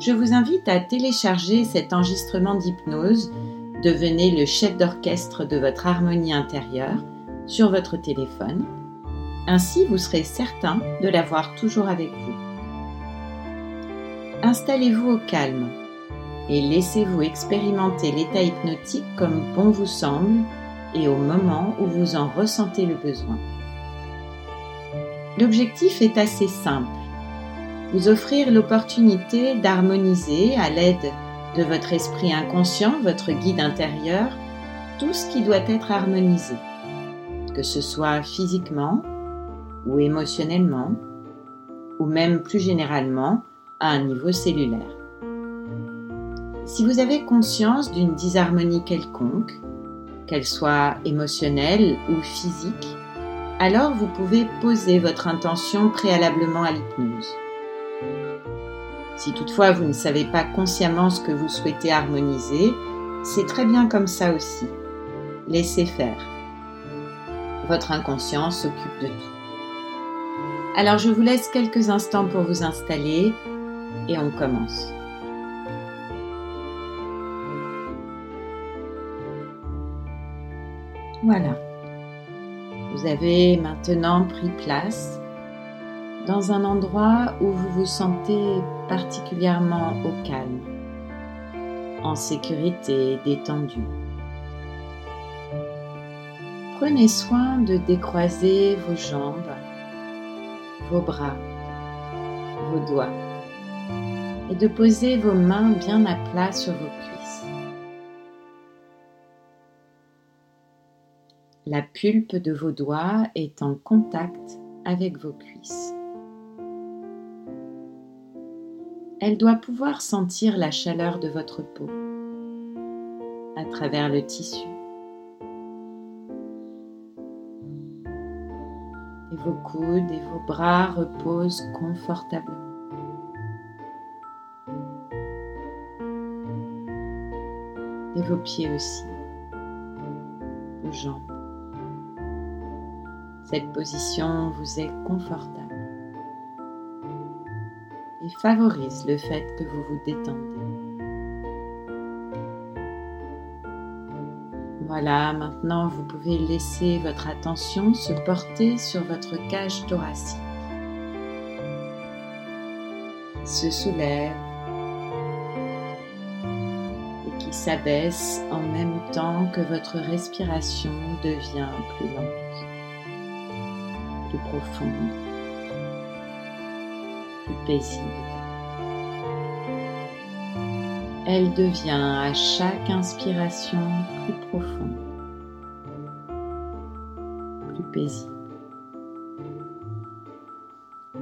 je vous invite à télécharger cet enregistrement d'hypnose. Devenez le chef d'orchestre de votre harmonie intérieure sur votre téléphone. Ainsi, vous serez certain de l'avoir toujours avec vous. Installez-vous au calme et laissez-vous expérimenter l'état hypnotique comme bon vous semble et au moment où vous en ressentez le besoin. L'objectif est assez simple vous offrir l'opportunité d'harmoniser à l'aide de votre esprit inconscient, votre guide intérieur, tout ce qui doit être harmonisé, que ce soit physiquement ou émotionnellement, ou même plus généralement à un niveau cellulaire. Si vous avez conscience d'une disharmonie quelconque, qu'elle soit émotionnelle ou physique, alors vous pouvez poser votre intention préalablement à l'hypnose. Si toutefois vous ne savez pas consciemment ce que vous souhaitez harmoniser, c'est très bien comme ça aussi. Laissez faire. Votre inconscient s'occupe de tout. Alors je vous laisse quelques instants pour vous installer et on commence. Voilà. Vous avez maintenant pris place dans un endroit où vous vous sentez particulièrement au calme, en sécurité, détendu. Prenez soin de décroiser vos jambes, vos bras, vos doigts et de poser vos mains bien à plat sur vos cuisses. La pulpe de vos doigts est en contact avec vos cuisses. Elle doit pouvoir sentir la chaleur de votre peau à travers le tissu. Et vos coudes et vos bras reposent confortablement. Et vos pieds aussi, vos jambes. Cette position vous est confortable favorise le fait que vous vous détendez. Voilà, maintenant vous pouvez laisser votre attention se porter sur votre cage thoracique. Se soulève et qui s'abaisse en même temps que votre respiration devient plus lente, plus profonde paisible. Elle devient à chaque inspiration plus profonde, plus paisible.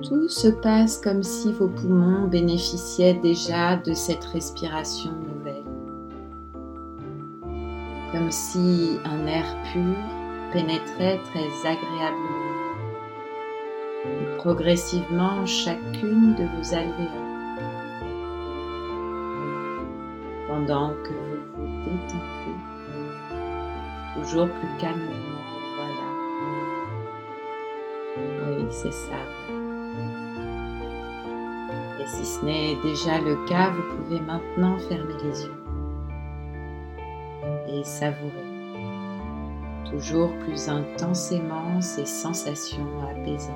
Tout se passe comme si vos poumons bénéficiaient déjà de cette respiration nouvelle. Comme si un air pur pénétrait très agréablement progressivement chacune de vos alvéoles pendant que vous vous détendez toujours plus calmement. Voilà. Oui, c'est ça. Et si ce n'est déjà le cas, vous pouvez maintenant fermer les yeux et savourer toujours plus intensément ces sensations apaisantes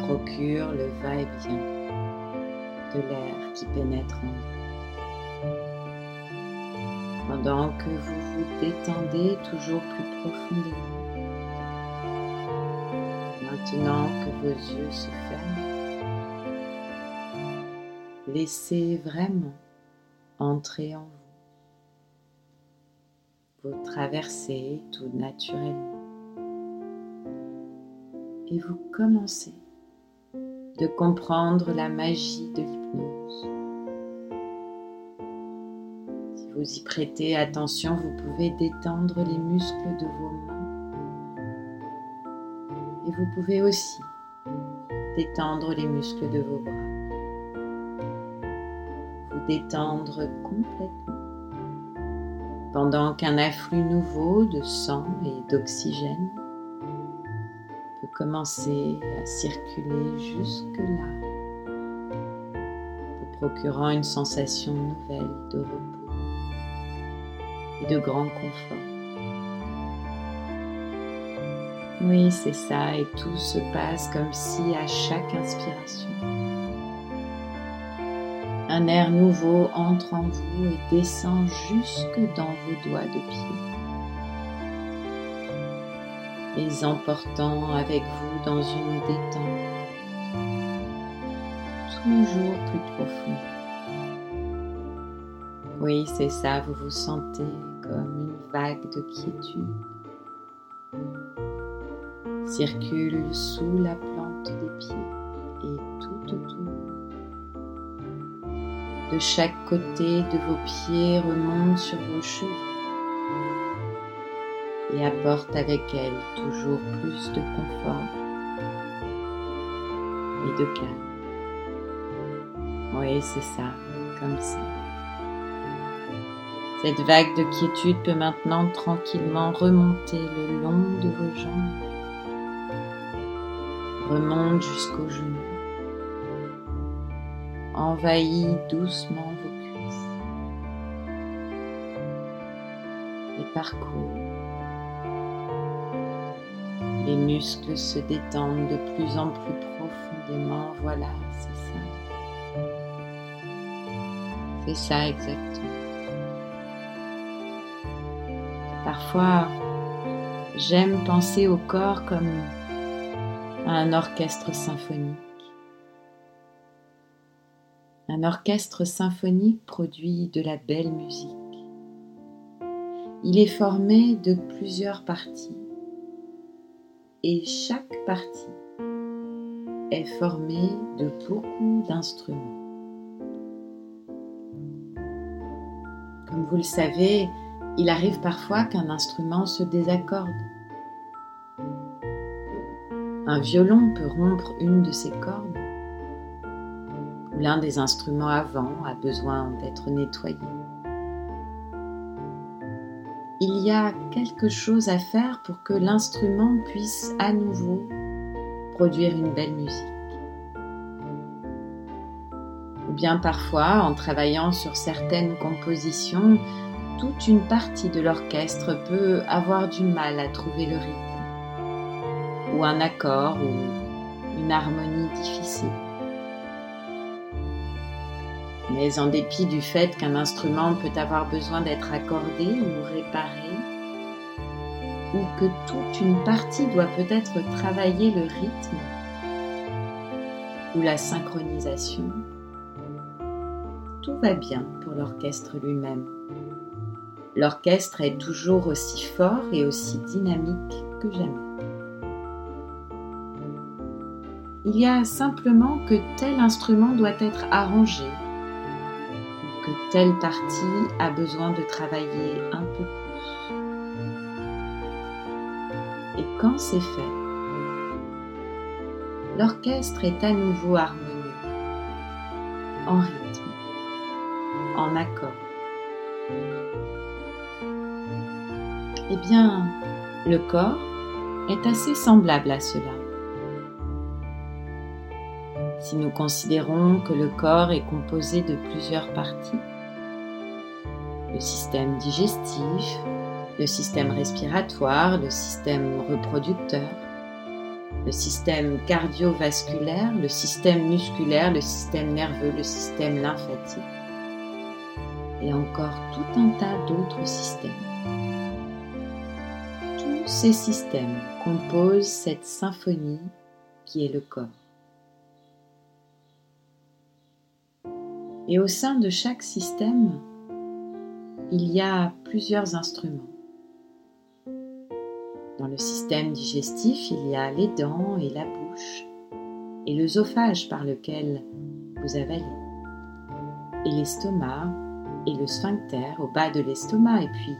procure le va-et-vient l'air qui pénètre en vous. Pendant que vous vous détendez toujours plus profondément. Maintenant que vos yeux se ferment, laissez vraiment entrer en vous. Vous traversez tout naturellement et vous commencez de comprendre la magie de l'hypnose, vous y prêtez attention, vous pouvez détendre les muscles de vos mains. Et vous pouvez aussi détendre les muscles de vos bras. Vous détendre complètement pendant qu'un afflux nouveau de sang et d'oxygène à circuler jusque-là, vous procurant une sensation nouvelle de repos et de grand confort. Oui, c'est ça, et tout se passe comme si à chaque inspiration, un air nouveau entre en vous et descend jusque dans vos doigts de pied, les emportant avec vous dans une détente toujours plus profonde. Oui, c'est ça, vous vous sentez comme une vague de quiétude circule sous la plante des pieds et tout autour. De chaque côté de vos pieds remonte sur vos cheveux et apporte avec elle toujours plus de confort et de calme. Oui, c'est ça, comme ça. Cette vague de quiétude peut maintenant tranquillement remonter le long de vos jambes, remonte jusqu'aux genoux, envahit doucement vos cuisses et parcourt. Les muscles se détendent de plus en plus profondément, voilà, c'est ça. C'est ça exactement. Parfois, j'aime penser au corps comme à un orchestre symphonique. Un orchestre symphonique produit de la belle musique. Il est formé de plusieurs parties et chaque partie est formée de beaucoup d'instruments. Comme vous le savez, il arrive parfois qu'un instrument se désaccorde. Un violon peut rompre une de ses cordes ou l'un des instruments avant a besoin d'être nettoyé. Il y a quelque chose à faire pour que l'instrument puisse à nouveau produire une belle musique. Ou bien parfois, en travaillant sur certaines compositions, toute une partie de l'orchestre peut avoir du mal à trouver le rythme, ou un accord, ou une harmonie difficile. Mais en dépit du fait qu'un instrument peut avoir besoin d'être accordé ou réparé, ou que toute une partie doit peut-être travailler le rythme ou la synchronisation, tout va bien pour l'orchestre lui-même l'orchestre est toujours aussi fort et aussi dynamique que jamais. Il y a simplement que tel instrument doit être arrangé, telle partie a besoin de travailler un peu plus. Et quand c'est fait, l'orchestre est à nouveau harmonieux, en rythme, en accord. Eh bien, le corps est assez semblable à cela. Si nous considérons que le corps est composé de plusieurs parties, le système digestif, le système respiratoire, le système reproducteur, le système cardiovasculaire, le système musculaire, le système nerveux, le système lymphatique et encore tout un tas d'autres systèmes ces systèmes composent cette symphonie qui est le corps. Et au sein de chaque système, il y a plusieurs instruments. Dans le système digestif, il y a les dents et la bouche, et l'œsophage par lequel vous avalez, et l'estomac, et le sphincter au bas de l'estomac et puis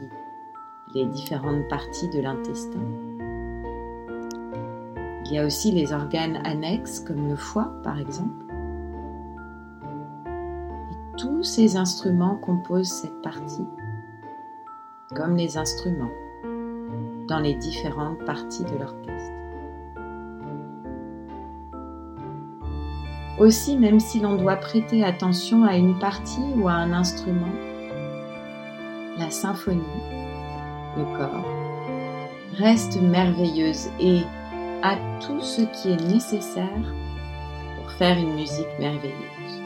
les différentes parties de l'intestin. Il y a aussi les organes annexes comme le foie par exemple. Tous ces instruments composent cette partie, comme les instruments, dans les différentes parties de l'orchestre. Aussi, même si l'on doit prêter attention à une partie ou à un instrument, la symphonie, le corps, reste merveilleuse et a tout ce qui est nécessaire pour faire une musique merveilleuse.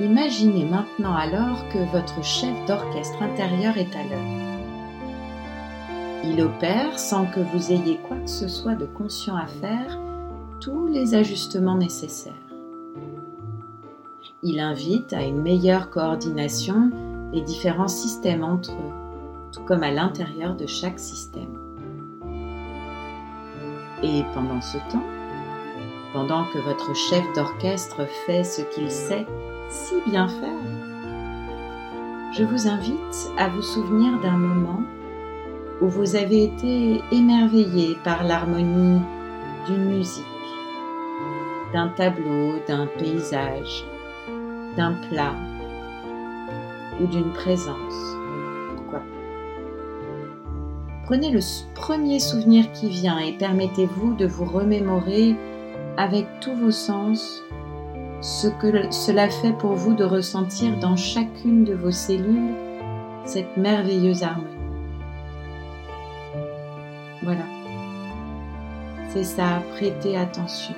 Imaginez maintenant alors que votre chef d'orchestre intérieur est à l'œuvre. Il opère sans que vous ayez quoi que ce soit de conscient à faire tous les ajustements nécessaires. Il invite à une meilleure coordination des différents systèmes entre eux, tout comme à l'intérieur de chaque système. Et pendant ce temps, pendant que votre chef d'orchestre fait ce qu'il sait si bien faire, je vous invite à vous souvenir d'un moment où vous avez été émerveillé par l'harmonie d'une musique, d'un tableau, d'un paysage, d'un plat ou d'une présence. Pourquoi Prenez le premier souvenir qui vient et permettez-vous de vous remémorer avec tous vos sens ce que cela fait pour vous de ressentir dans chacune de vos cellules cette merveilleuse harmonie. Voilà. C'est ça, prêtez attention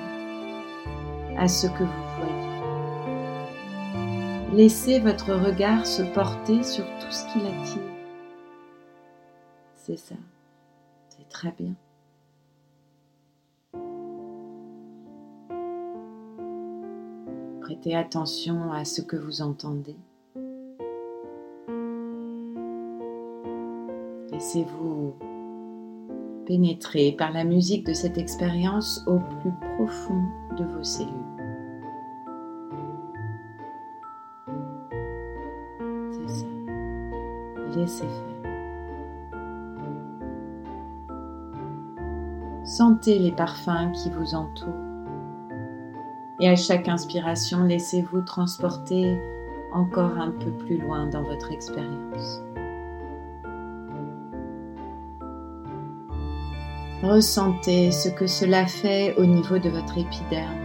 à ce que vous voyez. Laissez votre regard se porter sur tout ce qui l'attire. C'est ça. C'est très bien. Attention à ce que vous entendez. Laissez-vous pénétrer par la musique de cette expérience au plus profond de vos cellules. laissez faire. Sentez les parfums qui vous entourent. Et à chaque inspiration, laissez-vous transporter encore un peu plus loin dans votre expérience. Ressentez ce que cela fait au niveau de votre épiderme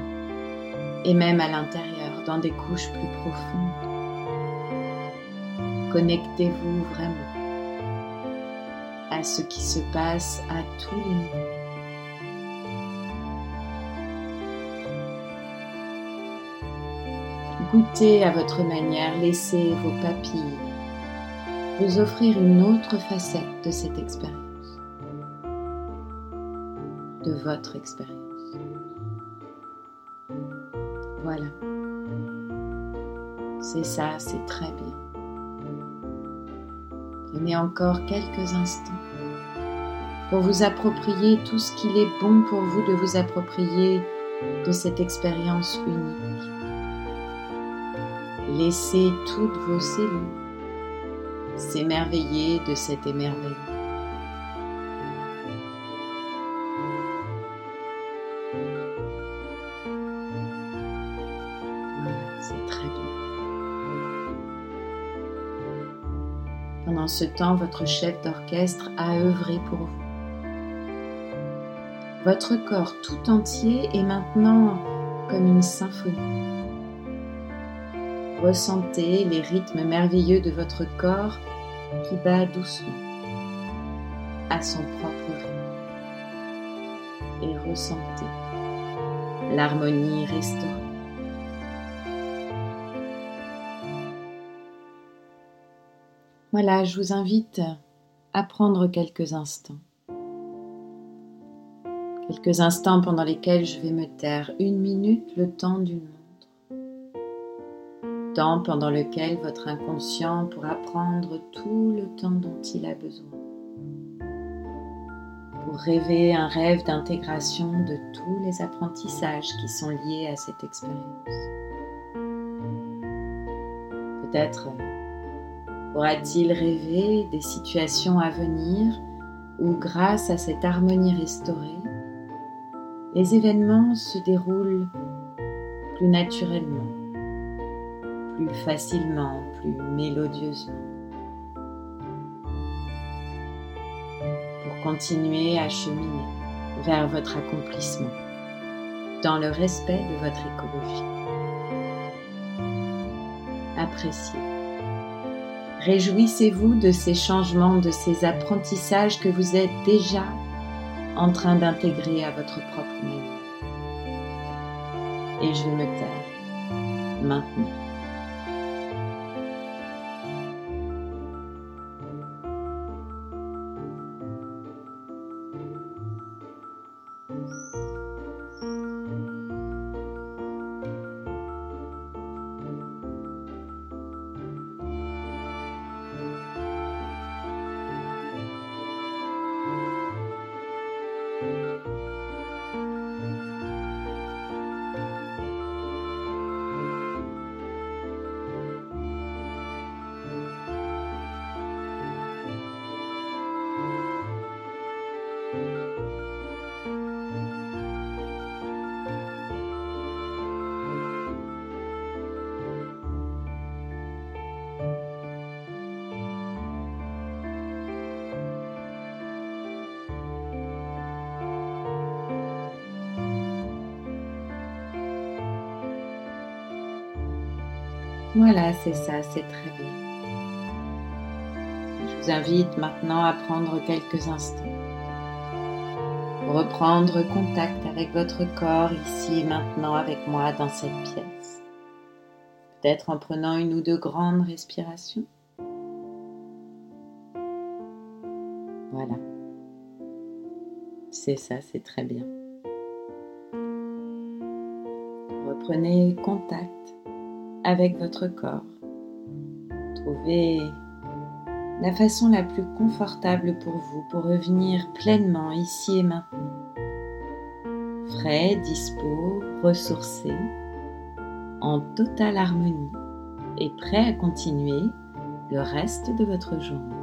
et même à l'intérieur, dans des couches plus profondes. Connectez-vous vraiment à ce qui se passe à tous les niveaux. Goûtez à votre manière, laissez vos papilles vous offrir une autre facette de cette expérience, de votre expérience. Voilà. C'est ça, c'est très bien. Prenez encore quelques instants pour vous approprier tout ce qu'il est bon pour vous de vous approprier de cette expérience unique. Laissez toutes vos cellules s'émerveiller de cet émerveillement. Pendant ce temps, votre chef d'orchestre a œuvré pour vous. Votre corps tout entier est maintenant comme une symphonie. Ressentez les rythmes merveilleux de votre corps qui bat doucement à son propre rythme. Et ressentez l'harmonie restaurée. Voilà, je vous invite à prendre quelques instants. Quelques instants pendant lesquels je vais me taire une minute le temps d'une. Pendant lequel votre inconscient pourra prendre tout le temps dont il a besoin. Pour rêver un rêve d'intégration de tous les apprentissages qui sont liés à cette expérience. Peut-être pourra-t-il rêver des situations à venir où, grâce à cette harmonie restaurée, les événements se déroulent plus naturellement, plus facilement, plus mélodieusement. Pour continuer à cheminer vers votre accomplissement dans le respect de votre écologie. Appréciez. Réjouissez-vous de ces changements, de ces apprentissages que vous êtes déjà en train d'intégrer à votre propre manière. Et je me taire maintenant. Voilà, c'est ça, c'est très bien. Je vous invite maintenant à prendre quelques instants reprendre contact avec votre corps ici et maintenant avec moi dans cette pièce. Peut-être en prenant une ou deux grandes respirations. Voilà. C'est ça, c'est très bien. Reprenez contact avec votre corps. Trouvez la façon la plus confortable pour vous pour revenir pleinement ici et maintenant. Frais, dispo, ressourcé, en totale harmonie et prêt à continuer le reste de votre journée.